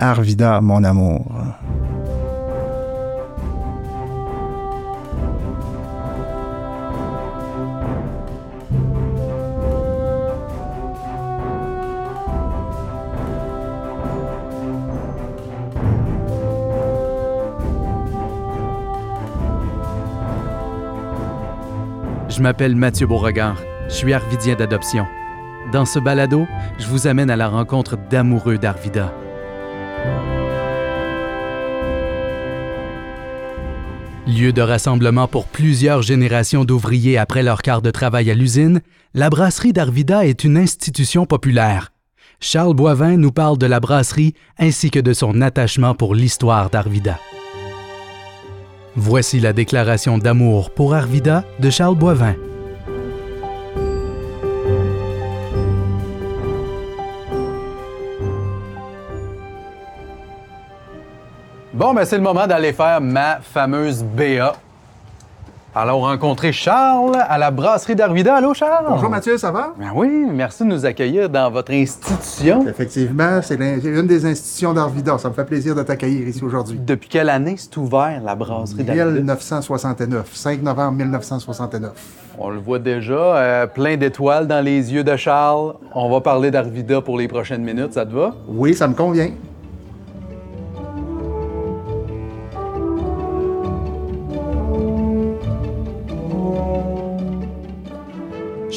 Arvida, mon amour. Je m'appelle Mathieu Beauregard. Je suis arvidien d'adoption. Dans ce balado, je vous amène à la rencontre d'amoureux d'Arvida. Lieu de rassemblement pour plusieurs générations d'ouvriers après leur quart de travail à l'usine, la brasserie d'Arvida est une institution populaire. Charles Boivin nous parle de la brasserie ainsi que de son attachement pour l'histoire d'Arvida. Voici la déclaration d'amour pour Arvida de Charles Boivin. Bon, ben c'est le moment d'aller faire ma fameuse BA. Alors, rencontrer Charles à la brasserie d'Arvida. Allô, Charles? Bonjour Mathieu, ça va? Ben oui, merci de nous accueillir dans votre institution. Effectivement, c'est une des institutions d'Arvida. Ça me fait plaisir de t'accueillir ici aujourd'hui. Depuis quelle année c'est ouvert, la brasserie d'Arvida? 1969, 5 novembre 1969. On le voit déjà, euh, plein d'étoiles dans les yeux de Charles. On va parler d'Arvida pour les prochaines minutes, ça te va? Oui, ça me convient.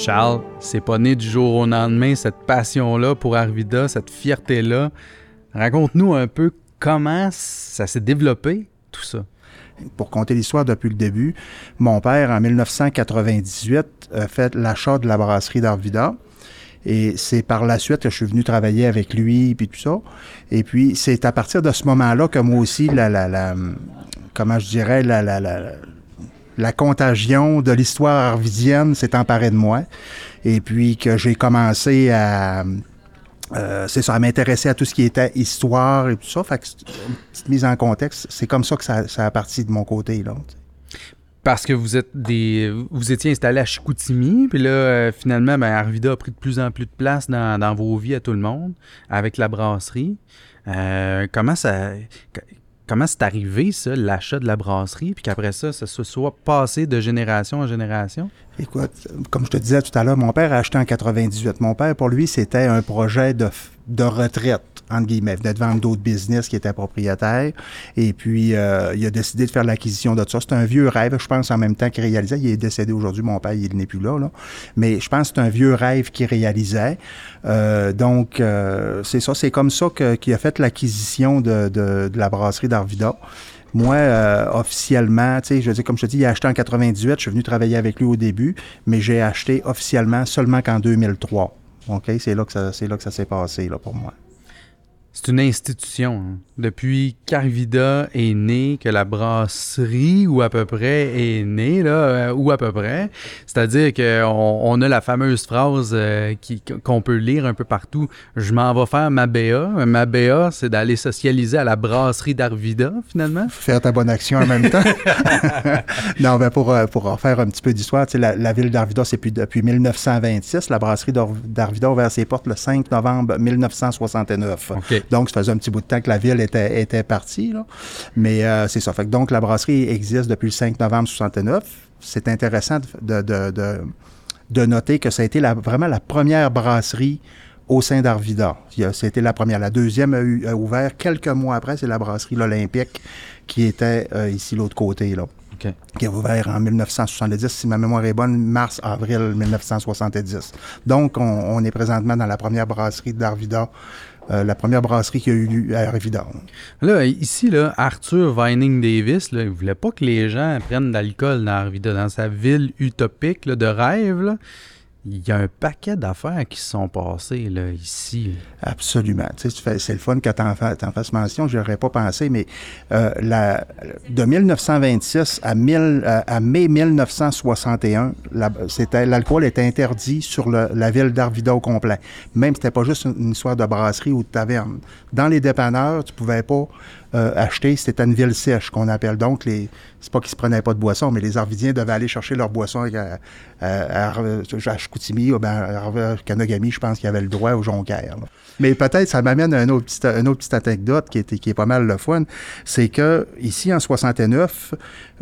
Charles, c'est pas né du jour au lendemain, cette passion-là pour Arvida, cette fierté-là. Raconte-nous un peu comment ça s'est développé, tout ça. Pour compter l'histoire depuis le début, mon père, en 1998, a fait l'achat de la brasserie d'Arvida. Et c'est par la suite que je suis venu travailler avec lui, puis tout ça. Et puis, c'est à partir de ce moment-là que moi aussi, la, comment je dirais, la, la contagion de l'histoire arvidienne s'est emparée de moi. Et puis que j'ai commencé à... euh, ça, m'intéresser à tout ce qui était histoire et tout ça. Fait que, une petite mise en contexte, c'est comme ça que ça, a parti de mon côté, là. Parce que vous êtes des, vous étiez installé à Chicoutimi, puis là, euh, finalement, ben, Arvida a pris de plus en plus de place dans, vos vies à tout le monde, avec la brasserie. Euh, comment ça, comment c'est arrivé, ça, l'achat de la brasserie, puis qu'après ça, ça se soit passé de génération en génération? Écoute, comme je te disais tout à l'heure, mon père a acheté en 98. Mon père, pour lui, c'était un projet de, de retraite, entre guillemets. Il venait de vendre d'autres business qui étaient propriétaires. Et puis, euh, il a décidé de faire l'acquisition de ça. C'est un vieux rêve, je pense, en même temps qu'il réalisait. Il est décédé aujourd'hui, mon père, il n'est plus là, là. Mais je pense que c'est un vieux rêve qu'il réalisait. Euh, donc, euh, c'est ça. C'est comme ça qu'il a fait l'acquisition de, de- de la brasserie d'Arvida. Moi, euh, officiellement, tu sais, je veux dire, comme je te dis, il a acheté en 98, je suis venu travailler avec lui au début, mais j'ai acheté officiellement seulement qu'en 2003. OK? C'est là que ça, c'est là que ça s'est passé, là, pour moi. C'est une institution. hein. Depuis qu'Arvida est né, que la brasserie, ou à peu près, est née, là, euh, ou à peu près. C'est-à-dire qu'on on a la fameuse phrase euh, qu'on peut lire un peu partout. Je m'en vais faire ma BA. Ma BA, c'est d'aller socialiser à la brasserie d'Arvida, finalement. Faire ta bonne action en même temps. non, ben pour, euh, pour en faire un petit peu d'histoire, la, la ville d'Arvida, c'est depuis, depuis 1926. La brasserie d'Arvida a ouvert ses portes le 5 novembre 1969. OK. Donc, ça faisait un petit bout de temps que la ville était, était partie. Là. Mais euh, c'est ça. Fait que donc, la brasserie existe depuis le 5 novembre 69. C'est intéressant de, de, de, de noter que ça a été la- vraiment la première brasserie au sein d'Arvida. C'était la première. La deuxième a, eu- a ouvert quelques mois après. C'est la brasserie L'Olympique qui était euh, ici, l'autre côté. Là OK. qui a ouvert en 1970, si ma mémoire est bonne, mars-avril 1970. Donc, on, on est présentement dans la première brasserie d'Arvida, euh, la première brasserie qui a eu à Arvida. Là, ici, là, Arthur Vining Davis, là, il voulait pas que les gens prennent de l'alcool dans Arvida, dans sa ville utopique de rêve. Il y a un paquet d'affaires qui se sont passées là, ici. Absolument. Tu sais, c'est le fun que tu en, fasses mention, je n'aurais pas pensé, mais euh, la, de 1926 à, 1000, euh, à mai 1961, la- l'alcool était interdit sur la ville d'Arvida au complet. Même, c'était pas juste une, une histoire de brasserie ou de taverne. Dans les dépanneurs, tu pouvais pas euh, acheter, c'était une ville sèche qu'on appelle. Donc, les, c'est pas qu'ils se prenaient pas de boisson, mais les Arvidiens devaient aller chercher leur boisson. à- à- à- je Chicoutimi, ou à Kanagami, je pense qu'il y avait le droit au Jonquière. là. Mais peut-être, ça m'amène à une autre petite, une autre petite anecdote qui est, qui est pas mal le fun. C'est que, ici, en 69,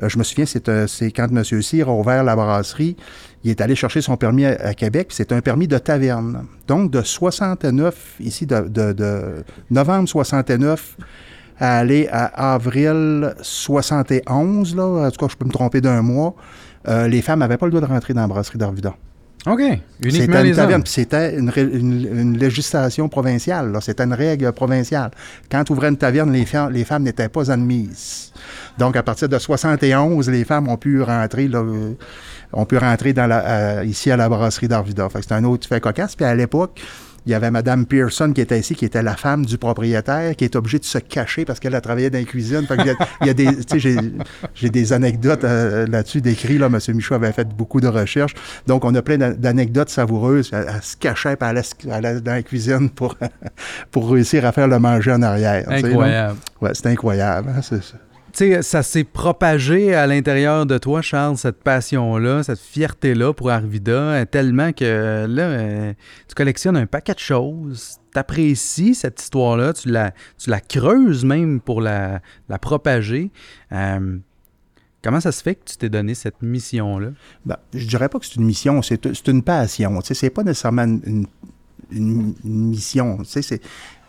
euh, je me souviens, c'est c'est quand M. Cyr a ouvert la brasserie, il est allé chercher son permis à, à Québec, c'est un permis de taverne. Donc, de 69, ici, de, de- de novembre 69 à aller à avril 71, là, en tout cas, je peux me tromper d'un mois, euh, les femmes n'avaient pas le droit de rentrer dans la brasserie d'Arvida. OK. Uniquement C'était les une taverne, hommes. c'était une, ré- une- une législation provinciale. là. C'était une règle provinciale. Quand tu ouvrais une taverne, les, femmes n'étaient pas admises. Donc, à partir de 71, les femmes ont pu rentrer, là, euh, ont pu rentrer dans la, euh, ici à la brasserie d'Arvida. Fait que c'était un autre fait cocasse. Puis à l'époque, il y avait Mme Pearson qui était ici, qui était la femme du propriétaire, qui est obligée de se cacher parce qu'elle a travaillé dans la cuisine. Fait qu'il y a- il y a, des, tu sais, j'ai, des anecdotes euh, là-dessus décrites. Là, M. Michaud avait fait beaucoup de recherches. Donc, on a plein d'a- d'anecdotes savoureuses. Elle, elle se cachait, puis elle allait, dans la cuisine pour, pour réussir à faire le manger en arrière. Incroyable. Ouais, c'est incroyable. hein, c'est sais, ça s'est propagé à l'intérieur de toi, Charles, cette passion-là, cette fierté-là pour Arvida, euh, tellement que euh, là, euh, tu collectionnes un paquet de choses, t'apprécies cette histoire-là, tu la, tu la creuses même pour la, la propager. Comment ça se fait que tu t'es donné cette mission-là? Ben, je dirais pas que c'est une mission, c'est une passion. C'est pas nécessairement une, une- mission.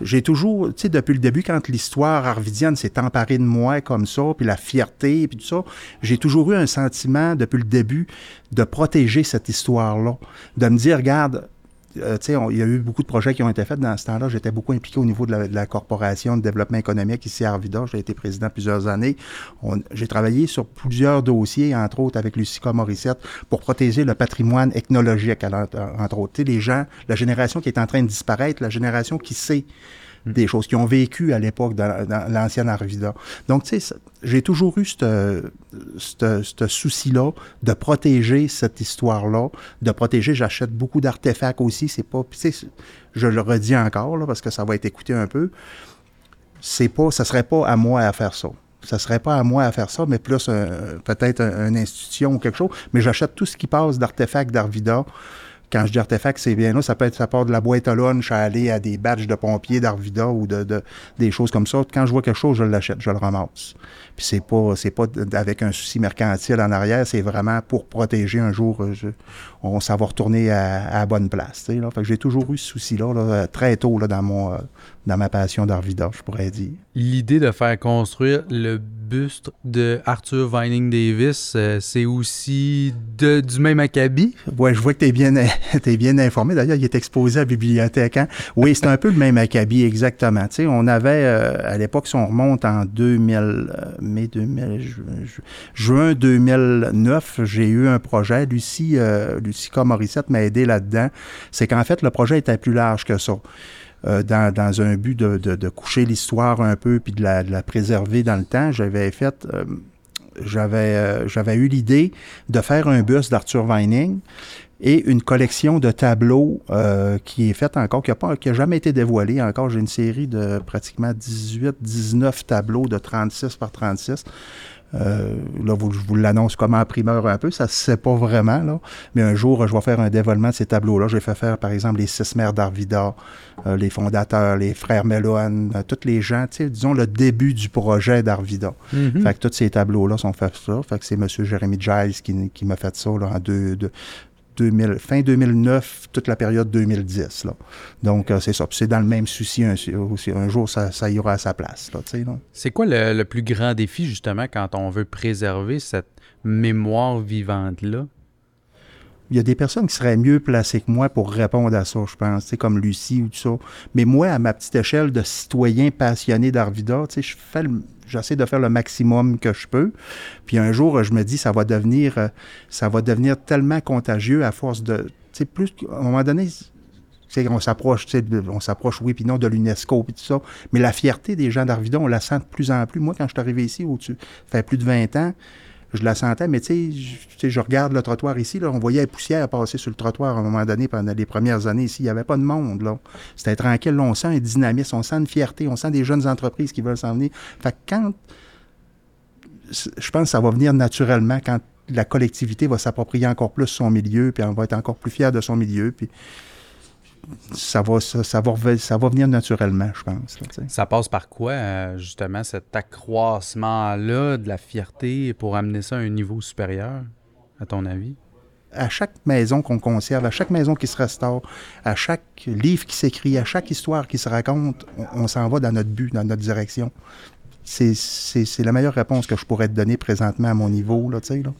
J'ai toujours, tu depuis le début, quand l'histoire arvidienne s'est emparée de moi comme ça, puis la fierté, puis tout ça, j'ai toujours eu un sentiment depuis le début de protéger cette histoire-là, de me dire, regarde. Euh, il y a eu beaucoup de projets qui ont été faits dans ce temps-là. J'étais beaucoup impliqué au niveau de la, Corporation de développement économique ici à Arvida. J'ai été président plusieurs années. J'ai travaillé sur plusieurs dossiers, entre autres avec Lucica Morissette, pour protéger le patrimoine ethnologique, entre autres. Tu sais, les gens, la génération qui est en train de disparaître, la génération qui sait des choses, qui ont vécu à l'époque dans, l'ancienne Arvida. Donc, tu sais, j'ai toujours eu ce souci-là de protéger cette histoire-là, de protéger, j'achète beaucoup d'artefacts aussi, c'est pas, je le redis encore, parce que ça va être écouté un peu, c'est pas, ça serait pas à moi à faire ça. Ça serait pas à moi à faire ça, mais plus peut-être un- une institution ou quelque chose. Mais j'achète tout ce qui passe d'artefacts d'Arvida. Quand je dis artefacts, c'est bien là, ça peut être ça part de la boîte à lunch à aller à des badges de pompiers d'Arvida ou de, de- des choses comme ça. Quand je vois quelque chose, je l'achète, je le ramasse. Puis c'est pas c'est pas avec un souci mercantile en arrière, c'est vraiment pour protéger un jour euh, je- on va retourner à, à la bonne place. tu sais, Là. Fait que j'ai toujours eu ce souci-là là, euh, très tôt là, dans mon euh, dans ma passion d'Arvida, je pourrais dire. L'idée de faire construire le buste de Arthur Vining Davis, c'est aussi de, du même acabit? Ouais, je vois que tu es bien, t'es bien informé. D'ailleurs, il est exposé à la bibliothèque. hein. Oui, c'est un peu le même acabit, exactement. Tu sais, on avait, euh, à l'époque, si on remonte en 2000, euh, mai 2000, ju- ju- juin 2009, j'ai eu un projet. Lucie, euh, Lucie K. Morissette m'a aidé là-dedans. C'est qu'en fait, le projet était plus large que ça. Euh, dans, dans un but de, de- coucher l'histoire un peu puis de la, de la préserver dans le temps, j'avais fait, euh, j'avais, euh, j'avais eu l'idée de faire un bus d'Arthur Vining et une collection de tableaux euh, qui est faite encore, qui n'a pas, qui a jamais été dévoilée encore. J'ai une série de pratiquement 18, 19 tableaux de 36 par 36. Euh, là, vous- je vous l'annonce comme en primeur un peu, ça se sait pas vraiment, là. Mais un jour, je vais faire un dévoilement de ces tableaux-là. J'ai fait faire, par exemple, les six mères d'Arvida, euh, les fondateurs, les frères Mellon, euh, tous les gens, tu sais, disons le début du projet d'Arvida. Mhm. Fait que tous ces tableaux-là sont faits ça. Fait que c'est M. Jérémy Giles qui, qui m'a fait ça là, en deux, deux- 2000, fin 2009, toute la période 2010. Là. Donc, euh, c'est ça. Puis c'est dans le même souci. Un, aussi, un jour, ça, ça ira à sa place. Là, là. C'est quoi le, le plus grand défi, justement, quand on veut préserver cette mémoire vivante-là? Il y a des personnes qui seraient mieux placées que moi pour répondre à ça, je pense, tu sais, comme Lucie ou tout ça. Mais moi, à ma petite échelle de citoyen passionné d'Arvida, je fais le- j'essaie de faire le maximum que je peux. Puis un jour, je me dis, ça va devenir, euh, ça va devenir tellement contagieux à force de, tu sais, plus, qu'à un moment donné, on s'approche, tu on s'approche, oui, puis non, de l'UNESCO, puis tout ça. Mais la fierté des gens d'Arvida, on la sent de plus en plus. Moi, quand je suis arrivé ici, au-dessus, ça fait plus de 20 ans, je la sentais, mais tu sais, je, regarde le trottoir ici, là, on voyait la poussière passer sur le trottoir à un moment donné pendant les premières années ici. Il n'y avait pas de monde, là. C'était tranquille, là, on sent un dynamisme, on sent une fierté, on sent des jeunes entreprises qui veulent s'en venir. Fait que quand. Je pense que ça va venir naturellement quand la collectivité va s'approprier encore plus son milieu, puis on va être encore plus fier de son milieu, ça va, ça, ça va, ça va venir naturellement, je pense. là. Ça passe par quoi, euh, justement, cet accroissement-là de la fierté pour amener ça à un niveau supérieur, à ton avis? à chaque maison qu'on conserve, à chaque maison qui se restaure, à chaque livre qui s'écrit, à chaque histoire qui se raconte, on, on s'en va dans notre but, dans notre direction. C'est- la meilleure réponse que je pourrais te donner présentement à mon niveau. Là, tu sais, là.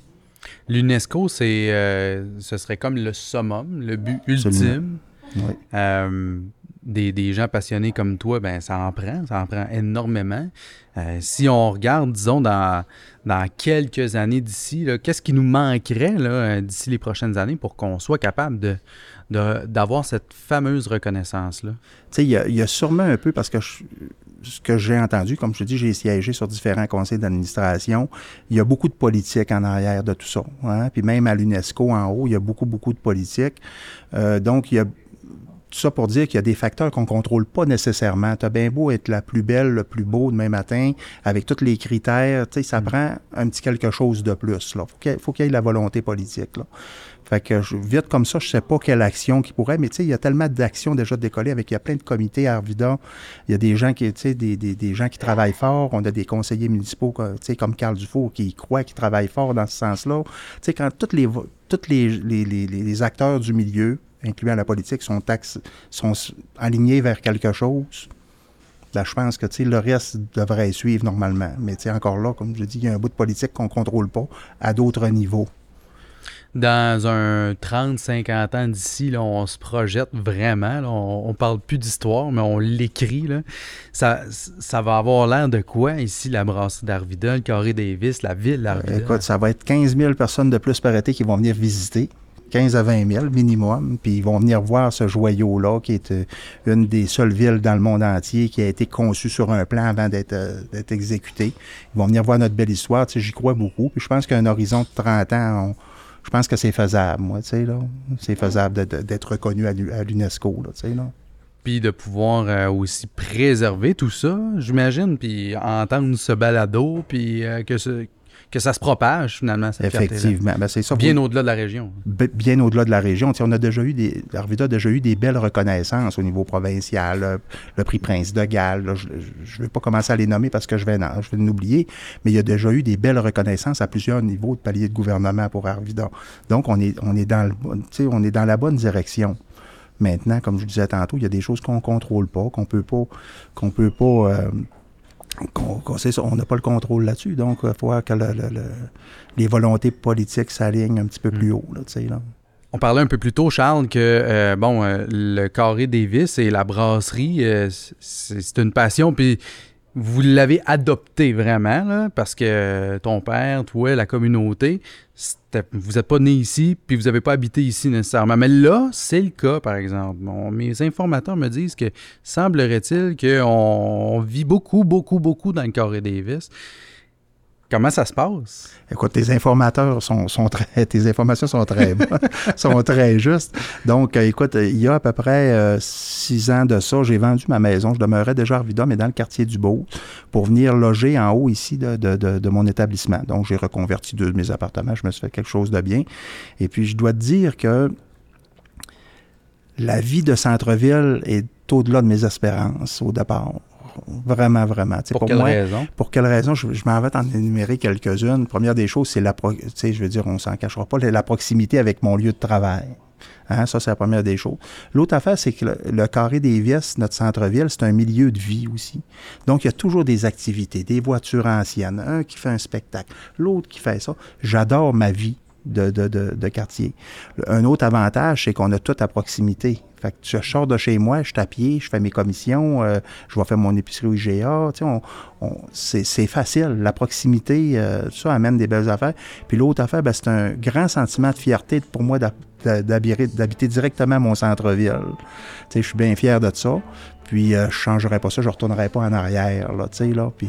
L'UNESCO, c'est, euh, ce serait comme le summum, le but Absolument. Oui. Euh, des, des gens passionnés comme toi, ben ça en prend, ça en prend énormément. Euh, si on regarde, disons, dans, dans quelques années d'ici, qu'est-ce qui nous manquerait euh, d'ici les prochaines années pour qu'on soit capable de, d'avoir cette fameuse reconnaissance-là? Tu sais, il y, a- il y a sûrement un peu, parce que je- ce que j'ai entendu, comme je te dis, j'ai siégé sur différents conseils d'administration, il y a beaucoup de politique en arrière de tout ça. hein. Puis même à l'UNESCO, en haut, il y a beaucoup, beaucoup de politique. Euh, donc, il y a tout ça pour dire qu'il y a des facteurs qu'on ne contrôle pas nécessairement. Tu as bien beau être la plus belle, le plus beau demain matin, avec tous les critères, tu sais, ça prend un petit quelque chose de plus. Il faut qu'il y, ait- faut qu'il y ait la volonté politique. Là. Fait que je, vite comme ça, je sais pas quelle action qui pourrait, mais tu sais, il y a tellement d'actions déjà décollées avec, il y a plein de comités à Arvida. Il y a des gens qui, tu sais, des, des, des gens qui travaillent fort. On a des conseillers municipaux, tu sais, comme Carl Dufour, qui croient, qui travaillent fort dans ce sens-là. Tu sais, quand tous les, tous les, les, les, les acteurs du milieu, incluant la politique, sont, sont alignés vers quelque chose, ben, je pense que le reste devrait suivre normalement. Mais encore là, comme je dis, il y a un bout de politique qu'on ne contrôle pas à d'autres niveaux. Dans un 30-50 ans d'ici, là, on se projette vraiment. là, on, on parle plus d'histoire, mais on l'écrit. là. Ça, ça va avoir l'air de quoi ici, la brasserie d'Arvida, le carré Davis, la ville d'Arvida? Écoute, ça va être 15 000 personnes de plus par été qui vont venir visiter. 15 à 20 000 minimum, puis ils vont venir voir ce joyau-là, qui est euh, une des seules villes dans le monde entier qui a été conçue sur un plan avant d'être euh, d'être exécutée. Ils vont venir voir notre belle histoire, tu sais, j'y crois beaucoup. Puis je pense qu'à un horizon de 30 ans, je pense que c'est faisable, moi, tu sais, là. C'est faisable d'être reconnu à l'U- à l'UNESCO, tu sais, là. Puis de pouvoir euh, aussi préserver tout ça, j'imagine, puis entendre ce balado, puis que, ce- que ça se propage finalement, cette. Effectivement. Ben, c'est ça. Bien au-delà de la région. bien au-delà de la région. Tu sais, on a déjà eu des, Arvida a déjà eu des belles reconnaissances au niveau provincial, le, le prix Prince de Galles. là, je ne vais pas commencer à les nommer parce que je vais, en- je vais l'oublier, mais il y a déjà eu des belles reconnaissances à plusieurs niveaux de paliers de gouvernement pour Arvida. Donc, on est, on est, dans, le, bon- tu sais, on est dans la bonne direction. Maintenant, comme je disais tantôt, il y a des choses qu'on ne contrôle pas, qu'on peut pas, qu'on peut pas, euh, on n'a pas le contrôle là-dessus. Donc, il faut que le- le- le- les volontés politiques s'alignent un petit peu plus haut, là, là. On parlait un peu plus tôt, Charles, que euh, bon, euh, le carré Davis et la brasserie, euh, c'est c'est une passion, puis vous l'avez adopté vraiment, là, parce que ton père, toi, la communauté, c'était- vous n'êtes pas né ici, puis vous n'avez pas habité ici nécessairement. Mais là, c'est le cas, par exemple. Mes informateurs me disent que semblerait-il qu'on on vit beaucoup, beaucoup, beaucoup dans le carré Davis. Comment ça se passe? Écoute, tes informateurs sont, sont très, tes informations sont très bonnes, sont très justes. Donc, euh, écoute, il y a à peu près euh, six ans de ça, j'ai vendu ma maison. Je demeurais déjà à Arvida, mais dans le quartier du Beau, pour venir loger en haut ici de, de, de, de mon établissement. Donc, j'ai reconverti deux de mes appartements. Je me suis fait quelque chose de bien. Et puis, je dois te dire que la vie de centre-ville est au-delà de mes espérances au départ. Vraiment, vraiment. Sais, Pour, quelle moi, raison? pour quelle raison? Je, je m'en vais t'en énumérer quelques-unes. Première des choses, c'est la, je veux dire, on s'en cachera pas, la, proximité avec mon lieu de travail. Hein, ça, c'est la première des choses. L'autre affaire, c'est que le, le carré des Vies, notre centre-ville, c'est un milieu de vie aussi. Donc, il y a toujours des activités, des voitures anciennes, un qui fait un spectacle, l'autre qui fait ça. J'adore ma vie de, de, de, de quartier. Un autre avantage, c'est qu'on a tout à proximité. Fait que je sors de chez moi, je suis à pied, je fais mes commissions, euh, je vais faire mon épicerie au IGA. On, on- c'est, facile. La proximité, euh, ça amène des belles affaires. Puis l'autre affaire, ben, c'est un grand sentiment de fierté pour moi d'hab- d'habiter, directement mon centre-ville. Je suis bien fier de ça. Puis euh, je changerai pas ça, je retournerai pas en arrière, là, là. Puis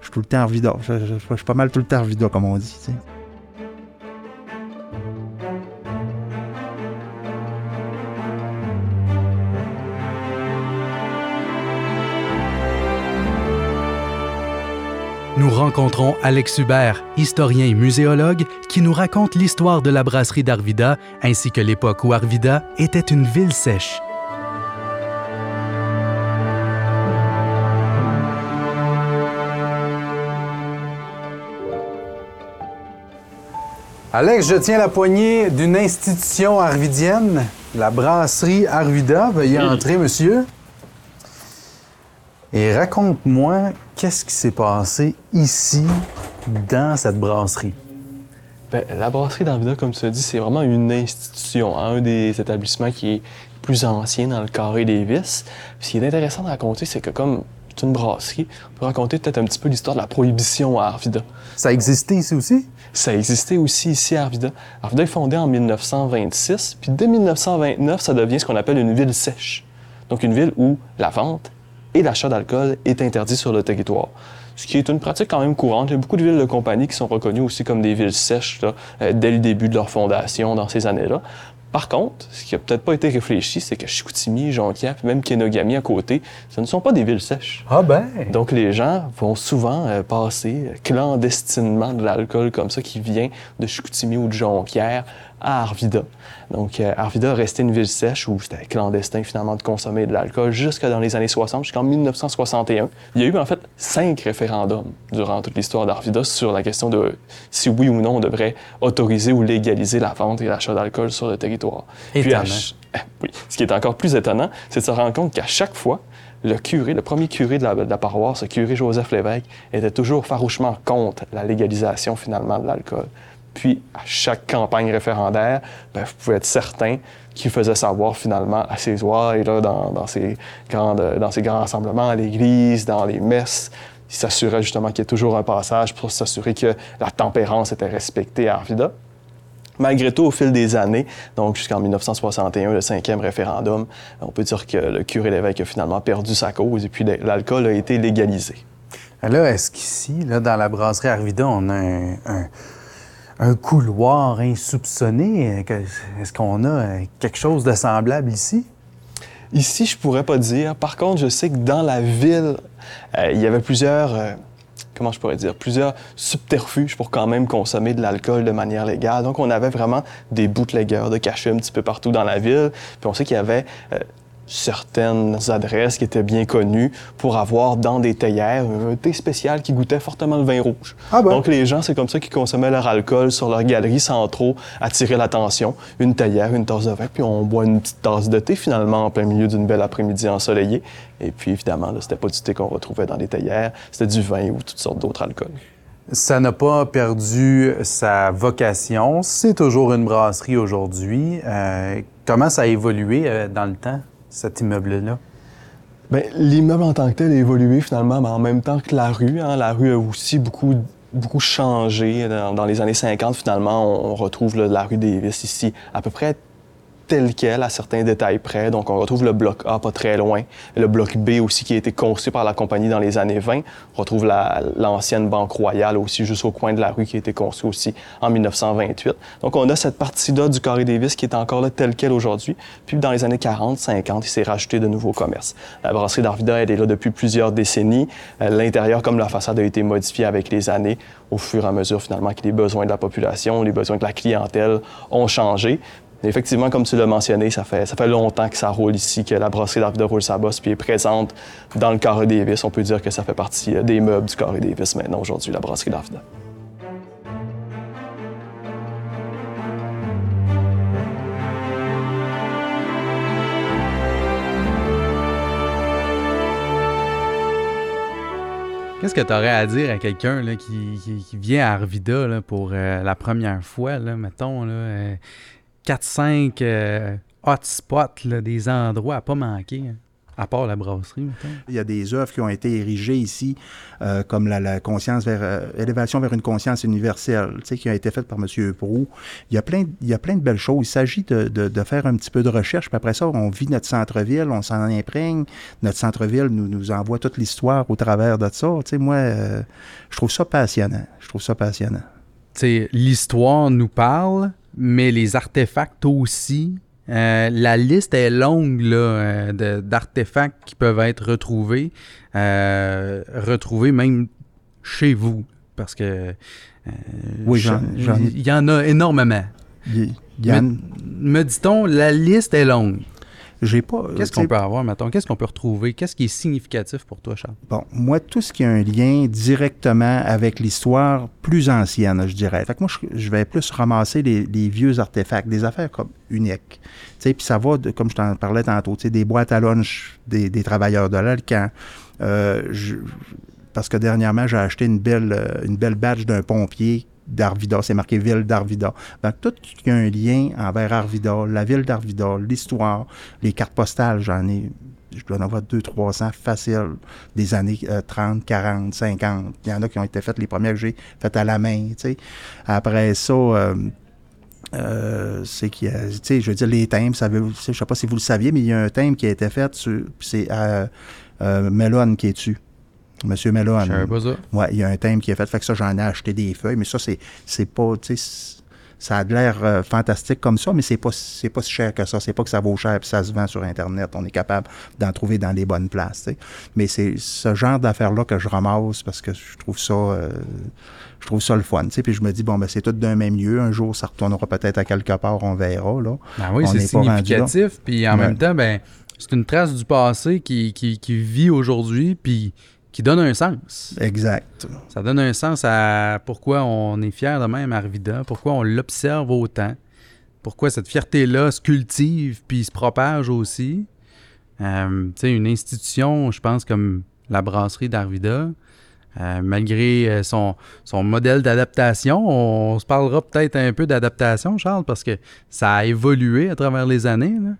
je suis tout le temps en vida. Je, suis pas mal tout le temps en vida, comme on dit, tu rencontrons Alex Hubert, historien et muséologue, qui nous raconte l'histoire de la brasserie d'Arvida ainsi que l'époque où Arvida était une ville sèche. Alex, je tiens la poignée d'une institution arvidienne, la brasserie Arvida. Veuillez entrer, monsieur. Et raconte-moi qu'est-ce qui s'est passé ici, dans cette brasserie. Bien, la brasserie d'Arvida, comme tu as dit, c'est vraiment une institution, hein, un des établissements qui est plus ancien dans le carré des vis. Ce qui est intéressant de raconter, c'est que comme c'est une brasserie, on peut raconter peut-être un petit peu l'histoire de la prohibition à Arvida. Ça existait ici aussi? Ça existait aussi ici à Arvida. Arvida est fondée en 1926, puis dès 1929, ça devient ce qu'on appelle une ville sèche. Donc une ville où la vente et l'achat d'alcool est interdit sur le territoire. Ce qui est une pratique quand même courante. Il y a beaucoup de villes de compagnie qui sont reconnues aussi comme des villes sèches là, euh, dès le début de leur fondation dans ces années-là. Par contre, ce qui n'a peut-être pas été réfléchi, c'est que Chicoutimi, Jonquière, puis même Kenogami à côté, ce ne sont pas des villes sèches. Ah ben! Donc les gens vont souvent euh, passer clandestinement de l'alcool comme ça qui vient de Chicoutimi ou de Jonquière à Arvida. Donc, euh, Arvida restait une ville sèche où c'était clandestin finalement de consommer de l'alcool jusque dans les années 60, jusqu'en 1961. Il y a eu en fait cinq référendums durant toute l'histoire d'Arvida sur la question de si oui ou non on devrait autoriser ou légaliser la vente et l'achat d'alcool sur le territoire. Étonnant. oui. Ce qui est encore plus étonnant, c'est de se rendre compte qu'à chaque fois, le curé, le premier curé de la, de la paroisse, le curé Joseph Lévesque, était toujours farouchement contre la légalisation finalement de l'alcool. Puis, à chaque campagne référendaire, ben, vous pouvez être certain qu'il faisait savoir finalement à ses oies, dans, dans, ces dans ces grands rassemblements, à l'église, dans les messes, il s'assurait justement qu'il y ait toujours un passage pour s'assurer que la tempérance était respectée à Arvida. Malgré tout, au fil des années, donc jusqu'en 1961, le cinquième référendum, on peut dire que le curé l'évêque a finalement perdu sa cause et puis l'alcool a été légalisé. Là, est-ce qu'ici, là, dans la brasserie Arvida, on a un un couloir insoupçonné? Est-ce qu'on a quelque chose de semblable ici? Ici, je pourrais pas dire. Par contre, je sais que dans la ville, euh, il y avait plusieurs, euh, comment je pourrais dire, plusieurs subterfuges pour quand même consommer de l'alcool de manière légale. Donc, on avait vraiment des bootleggers de cachets un petit peu partout dans la ville. Puis on sait qu'il y avait euh, certaines adresses qui étaient bien connues pour avoir dans des théières un thé spécial qui goûtait fortement le vin rouge. Ah ben. Donc les gens, c'est comme ça qu'ils consommaient leur alcool sur leur galerie sans trop attirer l'attention. Une théière, une tasse de vin, puis on boit une petite tasse de thé finalement en plein milieu d'une belle après-midi ensoleillée. Et puis évidemment, là, c'était pas du thé qu'on retrouvait dans les théières, c'était du vin ou toutes sortes d'autres alcools. Ça n'a pas perdu sa vocation. C'est toujours une brasserie aujourd'hui. Euh, comment ça a évolué euh, dans le temps? Cet immeuble-là? Bien, l'immeuble en tant que tel a évolué finalement, mais en même temps que la rue. Hein. La rue a aussi beaucoup, beaucoup changé. Dans, les années 50, finalement, on, retrouve la rue Davis ici, à peu près tel quel, à certains détails près. Donc, on retrouve le bloc A pas très loin, le bloc B aussi qui a été conçu par la compagnie dans les années 20. On retrouve l'ancienne Banque Royale aussi, juste au coin de la rue, qui a été conçue aussi en 1928. Donc, on a cette partie-là du Carré Davis qui est encore là tel quel aujourd'hui. Puis, dans les années 40, 50, il s'est rajouté de nouveaux commerces. La brasserie d'Arvida, elle est là depuis plusieurs décennies. Euh, l'intérieur, comme la façade, a été modifié avec les années, au fur et à mesure, finalement, que les besoins de la population, les besoins de la clientèle ont changé effectivement, comme tu l'as mentionné, ça fait, ça fait longtemps que ça roule ici, que la brasserie d'Arvida roule sa bosse, puis est présente dans le carré Davis. On peut dire que ça fait partie euh, des meubles du carré Davis maintenant, aujourd'hui, la brasserie d'Arvida. Qu'est-ce que tu aurais à dire à quelqu'un qui, qui, vient à Arvida là, pour euh, la première fois, là, mettons, là, euh, 4-5 euh, hotspots, des endroits à pas manquer. Hein, à part la brasserie. Il y a des œuvres qui ont été érigées ici, euh, comme la, conscience vers euh, élévation vers une conscience universelle, qui a été faite par M. Prou. Il y a plein, il y a plein de belles choses. Il s'agit de, de, faire un petit peu de recherche, puis après ça, on vit notre centre-ville, on s'en imprègne. Notre centre-ville nous, nous envoie toute l'histoire au travers de ça. moi, je trouve ça passionnant. Je trouve ça passionnant. L'histoire nous parle, mais les artefacts aussi. Euh, la liste est longue là, euh, d'artefacts qui peuvent être retrouvés, euh, retrouvés même chez vous? Parce que. Oui, je- j'en- j'en Il y en a énormément. Il y a- Me, me dit-on, la liste est longue. J'ai pas. Qu'est-ce qu'on peut avoir, mettons? Qu'est-ce qu'on peut retrouver? Qu'est-ce qui est significatif pour toi, Charles? Bon, moi, tout ce qui a un lien directement avec l'histoire plus ancienne, je dirais. Fait que moi, je, je vais plus ramasser les, les vieux artefacts, des affaires comme uniques. Tu sais, puis ça va, de, comme je t'en parlais tantôt, tu sais, des boîtes à lunch des, des travailleurs de l'Alcan. Euh, je- parce que dernièrement, j'ai acheté une belle, euh, une belle badge d'un pompier d'Arvida, c'est marqué Ville d'Arvida. Donc, tout ce qui a un lien envers Arvida, la ville d'Arvida, l'histoire, les cartes postales, j'en ai, je dois en avoir 200, 300 facile, des années euh, 30, 40, 50. Il y en a qui ont été faites, les premières que j'ai faites à la main, tu sais. Après ça, euh, euh, c'est qu'il tu sais, je veux dire, les thèmes, ça veut, je sais pas si vous le saviez, mais il y a un thème qui a été fait, c'est euh, euh, Mellon qui est dessus. Monsieur Mellon. Ouais, il y a un thème qui est fait. Fait que ça, j'en ai acheté des feuilles, mais ça, c'est, c'est pas, tu sais, ça a de l'air euh, fantastique comme ça, mais c'est pas, c'est pas si cher que ça. C'est pas que ça vaut cher puis ça se vend sur Internet. On est capable d'en trouver dans les bonnes places, tu sais. Mais c'est ce genre d'affaires-là que je ramasse parce que je trouve ça, euh, je trouve ça le fun, tu sais. Puis je me dis, bon, ben, c'est tout d'un même lieu. Un jour, ça retournera peut-être à quelque part, on verra, là. Ben oui, c'est significatif. Puis en Ouais. même temps, ben, c'est une trace du passé qui, qui, qui vit aujourd'hui, puis qui donne un sens. Exact. Ça donne un sens à pourquoi on est fier de même Arvida, pourquoi on l'observe autant, pourquoi cette fierté-là se cultive puis se propage aussi. Euh, tu sais, une institution, je pense, comme la brasserie d'Arvida, euh, malgré euh, son, son modèle d'adaptation, on, se parlera peut-être un peu d'adaptation, Charles, parce que ça a évolué à travers les années. là.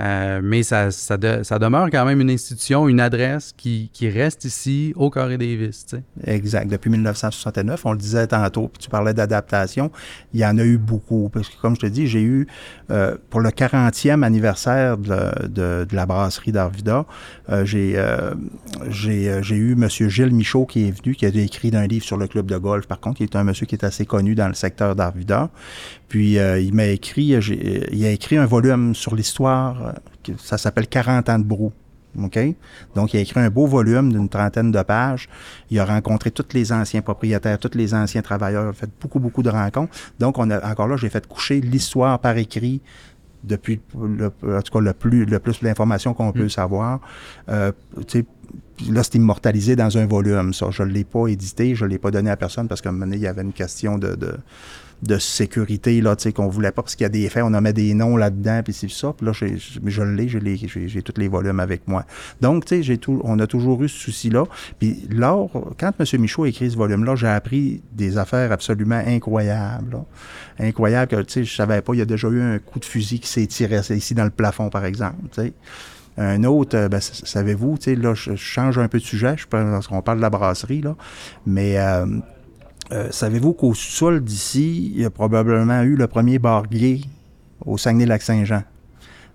Euh, mais ça, ça, de- ça demeure quand même une institution, une adresse qui, qui reste ici au Carré Davis. tu sais. Exact. Depuis 1969, on le disait tantôt, puis tu parlais d'adaptation, il y en a eu beaucoup. Parce que, comme je te dis, j'ai eu, euh, pour le 40e anniversaire de, la brasserie d'Arvida, euh, j'ai eu M. Gilles Michaud qui est venu, qui a écrit d'un livre sur le club de golf. Par contre, il est un monsieur qui est assez connu dans le secteur d'Arvida. Puis, il m'a écrit, il a écrit un volume sur l'histoire, ça s'appelle 40 ans de brou. Donc, il a écrit un beau volume d'une trentaine de pages. Il a rencontré tous les anciens propriétaires, tous les anciens travailleurs, il a fait beaucoup, beaucoup de rencontres. Donc, on a, encore là, j'ai fait coucher l'histoire par écrit depuis, le, en tout cas, le plus, le plus d'informations qu'on peut savoir. Euh, là, c'est immortalisé dans un volume, ça. Je ne l'ai pas édité, je ne l'ai pas donné à personne parce qu'à un moment donné, il y avait une question de, de, de sécurité, là, qu'on voulait pas, parce qu'il y a des faits, on en met des noms là-dedans, puis c'est ça. Puis là, j'ai- je, l'ai, je l'ai, j'ai, j'ai tous les volumes avec moi. Donc, tu sais, j'ai tout, on a toujours eu ce souci-là. Puis lors, quand M. Michaud a écrit ce volume-là, j'ai appris des affaires absolument incroyables, là. Incroyables que, tu sais, je savais pas, il y a déjà eu un coup de fusil qui s'est tiré ici dans le plafond, par exemple, tu sais. Un autre, euh, ben, savez-vous, tu là, je, change un peu de sujet, je pense qu'on parle de la brasserie, là, mais euh, euh, savez-vous qu'au sol d'ici, il y a probablement eu le premier barguier au Saguenay-Lac-Saint-Jean,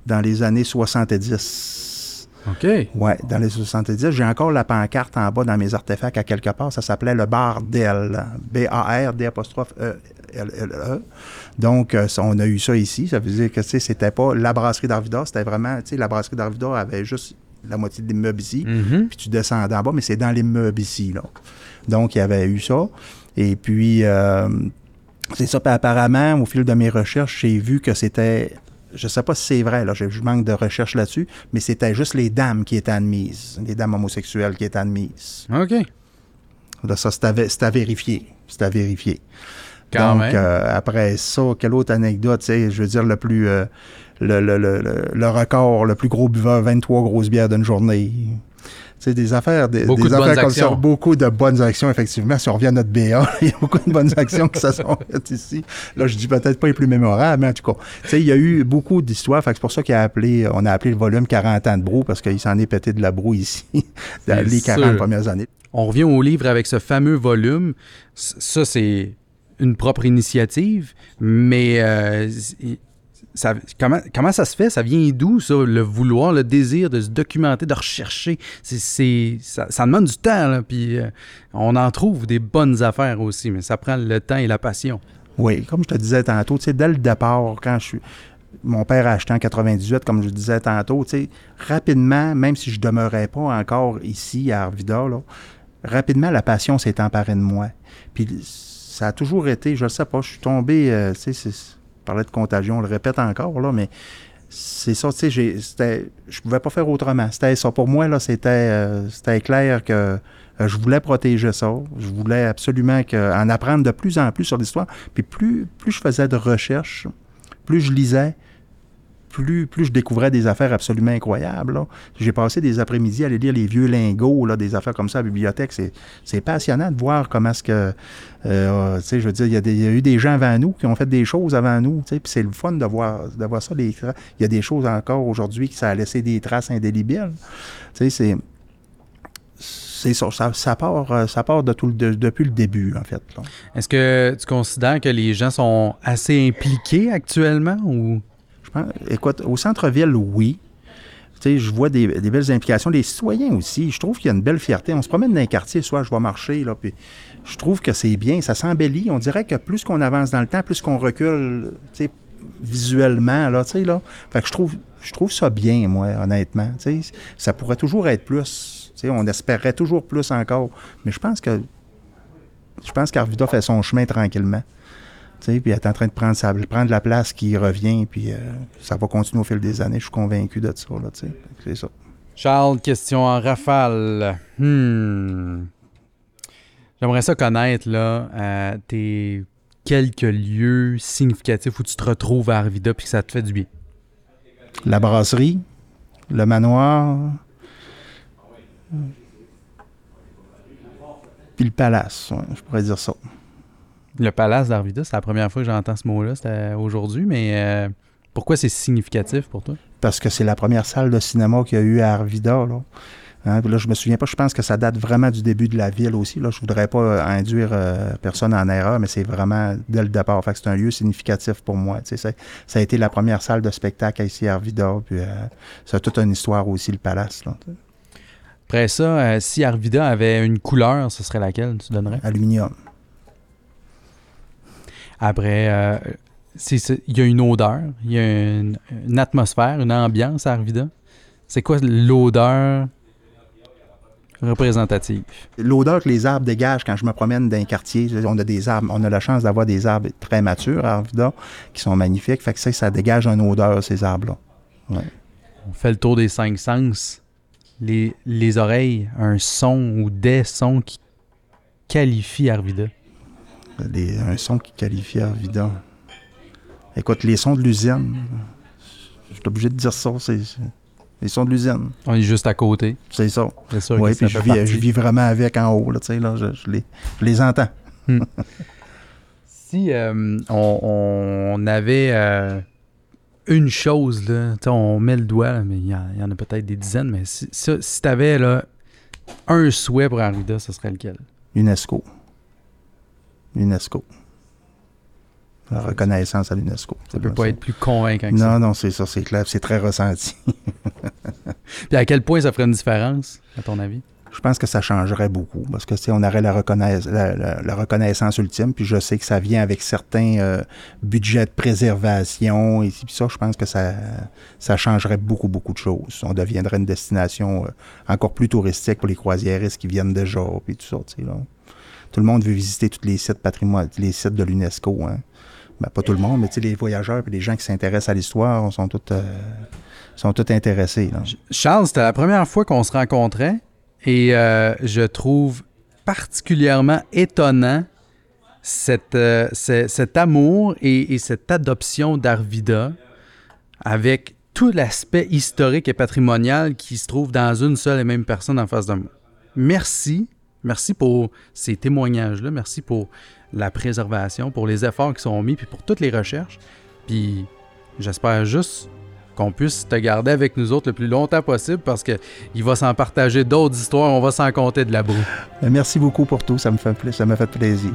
dans les années 70. OK. Ouais, dans les 70. J'ai encore la pancarte en bas dans mes artefacts à quelque part. Ça s'appelait le bar d'El. B-A-R-D apostrophe E-L-L-E. Donc, euh, on a eu ça ici. Ça veut dire que, c'était pas la brasserie d'Arvida. C'était vraiment, tu sais, la brasserie d'Arvida avait juste la moitié des meubles ici. Mhm. Puis tu descendais en bas, mais c'est dans les meubles ici, là. Donc, il y avait eu ça. Et puis, euh, c'est ça. Apparemment, au fil de mes recherches, j'ai vu que c'était. Je sais pas si c'est vrai, là, je, je manque de recherche là-dessus, mais c'était juste les dames qui étaient admises, les dames homosexuelles qui étaient admises. OK. Là, ça, c'est à, vérifier. C'est à vérifier. Quand Donc, même. euh, après ça, quelle autre anecdote, tu sais, je veux dire, le plus. euh, le, le, le, le- le record, le plus gros buveur, 23 grosses bières d'une journée. Sais, des affaires, des, Beaucoup des de affaires comme actions. ça. Beaucoup de bonnes actions, effectivement. Si on revient à notre BA, il y a beaucoup de bonnes actions qui se sont faites ici. Là, je dis peut-être pas les plus mémorables, mais en tout cas, tu sais, il y a eu beaucoup d'histoires. C'est pour ça qu'il a appelé, on a appelé le volume 40 ans de brou, parce qu'il s'en est pété de la broue ici, dans C'est les 40 sûr. premières années. On revient au livre avec ce fameux volume. Ça, c'est une propre initiative, mais euh, comment, ça se fait? Ça vient d'où, ça? Le vouloir, le désir de se documenter, de rechercher? C'est, ça, ça demande du temps, là, puis euh, on en trouve des bonnes affaires aussi, mais ça prend le temps et la passion. Oui, comme je te disais tantôt, dès le départ, quand je suis. Mon père a acheté en 98, comme je disais tantôt, rapidement, même si je demeurais pas encore ici à Arvida, rapidement, la passion s'est emparée de moi. Puis ça a toujours été, je ne sais pas, je suis tombé, euh, tu sais, parlais de contagion, on le répète encore, là, mais c'est ça, tu sais, je pouvais pas faire autrement. C'était ça. Pour moi, là, c'était, euh, c'était clair que euh, je voulais protéger ça. Je voulais absolument que, en apprendre de plus en plus sur l'histoire. Puis plus, plus je faisais de recherches, plus je lisais, plus, je découvrais des affaires absolument incroyables. J'ai passé des après-midi à aller lire les vieux lingots, des affaires comme ça à la bibliothèque. C'est passionnant de voir comment est-ce que, euh, tu sais, je veux dire, il y, a eu des gens avant nous qui ont fait des choses avant nous, puis c'est le fun de voir, de voir ça. Il y a des choses encore aujourd'hui qui ça a laissé des traces indélébiles. Tu sais, c'est c'est ça, part, euh, ça part tout depuis le début, en fait. Est-ce que tu considères que les gens sont assez impliqués actuellement ou? Écoute, au centre-ville, oui. je vois des, belles implications. Les citoyens aussi, je trouve qu'il y a une belle fierté. On se promène dans un quartier, soit je vais marcher, là, puis je trouve que c'est bien, ça s'embellit. On dirait que plus qu'on avance dans le temps, plus qu'on recule, visuellement, là, là. Fait que je trouve, je trouve ça bien, moi, honnêtement. ça pourrait toujours être plus. on espérait toujours plus encore. Mais je pense que je pense qu'Arvida fait son chemin tranquillement puis elle est en train de prendre, la place qui revient, puis euh, ça va continuer au fil des années. Je suis convaincu de ça. c'est ça. Charles, question en rafale. Hmm. J'aimerais ça connaître là, euh, tes quelques lieux significatifs où tu te retrouves à Arvida puis que ça te fait du bien. La brasserie, le manoir, puis le palace, je pourrais dire ça. Le palace d'Arvida, c'est la première fois que j'entends ce mot-là, c'était aujourd'hui, mais euh, pourquoi c'est significatif pour toi? Parce que c'est la première salle de cinéma qu'il y a eu à Arvida. Là. Hein, là, je me souviens pas, je pense que ça date vraiment du début de la ville aussi. Là. Je voudrais pas euh, induire euh, personne en erreur, mais c'est vraiment dès le départ. Fait c'est un lieu significatif pour moi. Ça, ça a été la première salle de spectacle ici à Arvida, puis ça a toute une histoire aussi, le palace. Après ça, si Arvida avait une couleur, ce serait laquelle tu donnerais? Aluminium. Après, euh, il y a une odeur, il y a une, atmosphère, une ambiance à Arvida. C'est quoi l'odeur représentative? L'odeur que les arbres dégagent quand je me promène dans un quartier, on a des arbres, on a la chance d'avoir des arbres très matures à Arvida qui sont magnifiques. Fait que ça, ça dégage une odeur, ces arbres-là. On fait le tour des cinq sens. Les, les oreilles, un son ou des sons qui qualifient Arvida un son qui qualifie Arvida. Écoute, les sons de l'usine, je suis obligé de dire ça, c'est les sons de l'usine. On est juste à côté. C'est ça. Oui, puis je vis, je vis, vraiment avec en haut, là, tu sais, là, je, les, je, les, entends. Hmm. si euh, on, avait euh, une chose, là, on met le doigt, mais il y, en a peut-être des dizaines, mais si, si, tu avais là, un souhait pour Arvida, ce serait lequel? UNESCO. l'UNESCO. La reconnaissance à l'UNESCO. Ça peut pas être plus convaincant que non, ça. Non, non, c'est ça, c'est clair, c'est très ressenti. Puis à quel point ça ferait une différence, à ton avis? Je pense que ça changerait beaucoup parce que on aurait la, la, reconnaissance ultime, puis je sais que ça vient avec certains euh, budgets de préservation et puis ça, je pense que ça, ça changerait beaucoup, beaucoup de choses. On deviendrait une destination euh, encore plus touristique pour les croisiéristes qui viennent déjà, puis tout ça, tu sais, là tout le monde veut visiter tous les sites patrimoine, les sites de l'UNESCO. Hein. Ben, pas tout le monde, mais les voyageurs et les gens qui s'intéressent à l'histoire sont tous, euh, sont tous intéressés. Charles, c'était la première fois qu'on se rencontrait et euh, je trouve particulièrement étonnant euh, cet amour et, et cette adoption d'Arvida avec tout l'aspect historique et patrimonial qui se trouve dans une seule et même personne en face de moi. Merci Merci pour ces témoignages-là. Merci pour la préservation, pour les efforts qui sont mis, puis pour toutes les recherches. Puis j'espère juste qu'on puisse te garder avec nous autres le plus longtemps possible parce qu'il va s'en partager d'autres histoires. On va s'en compter de la boue. Ben, merci beaucoup pour tout. Ça me fait, ça m'a fait plaisir.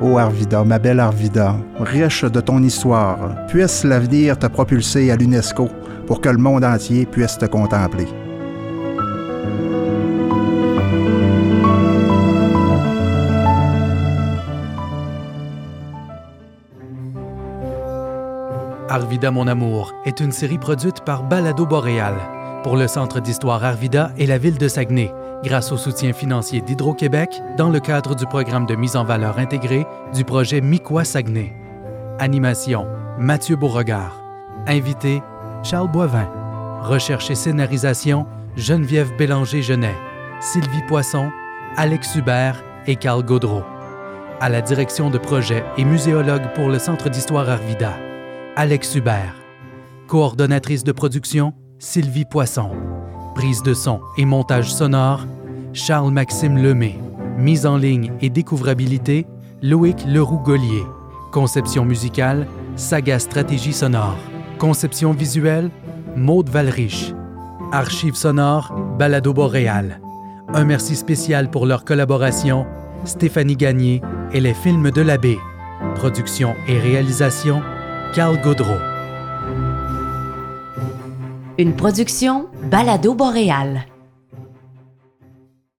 Ô Arvida, ma belle Arvida, riche de ton histoire, puisse l'avenir te propulser à l'UNESCO pour que le monde entier puisse te contempler. Arvida mon amour est une série produite par Balado Boréal pour le Centre d'histoire Arvida et la ville de Saguenay, grâce au soutien financier d'Hydro-Québec dans le cadre du programme de mise en valeur intégrée du projet Miquois Saguenay. Animation Mathieu Beauregard. Invité Charles Boivin. Recherche et scénarisation Geneviève Bélanger-Genet, Sylvie Poisson, Alex Hubert et Carl Gaudreau. À la direction de projet et muséologue pour le Centre d'histoire Arvida, Alex Hubert. Coordonnatrice de production, Sylvie Poisson. Prise de son et montage sonore, Charles-Maxime Lemay. Mise en ligne et découvrabilité, Loïc Leroux-Gollier. Conception musicale, Saga Stratégie sonore. Conception visuelle, Maude Valrich. Archives sonores, Balado Boréal. Un merci spécial pour leur collaboration, Stéphanie Gagné et les films de l'abbé. Production et réalisation, Carl Gaudreau. Une production Balado Boréal.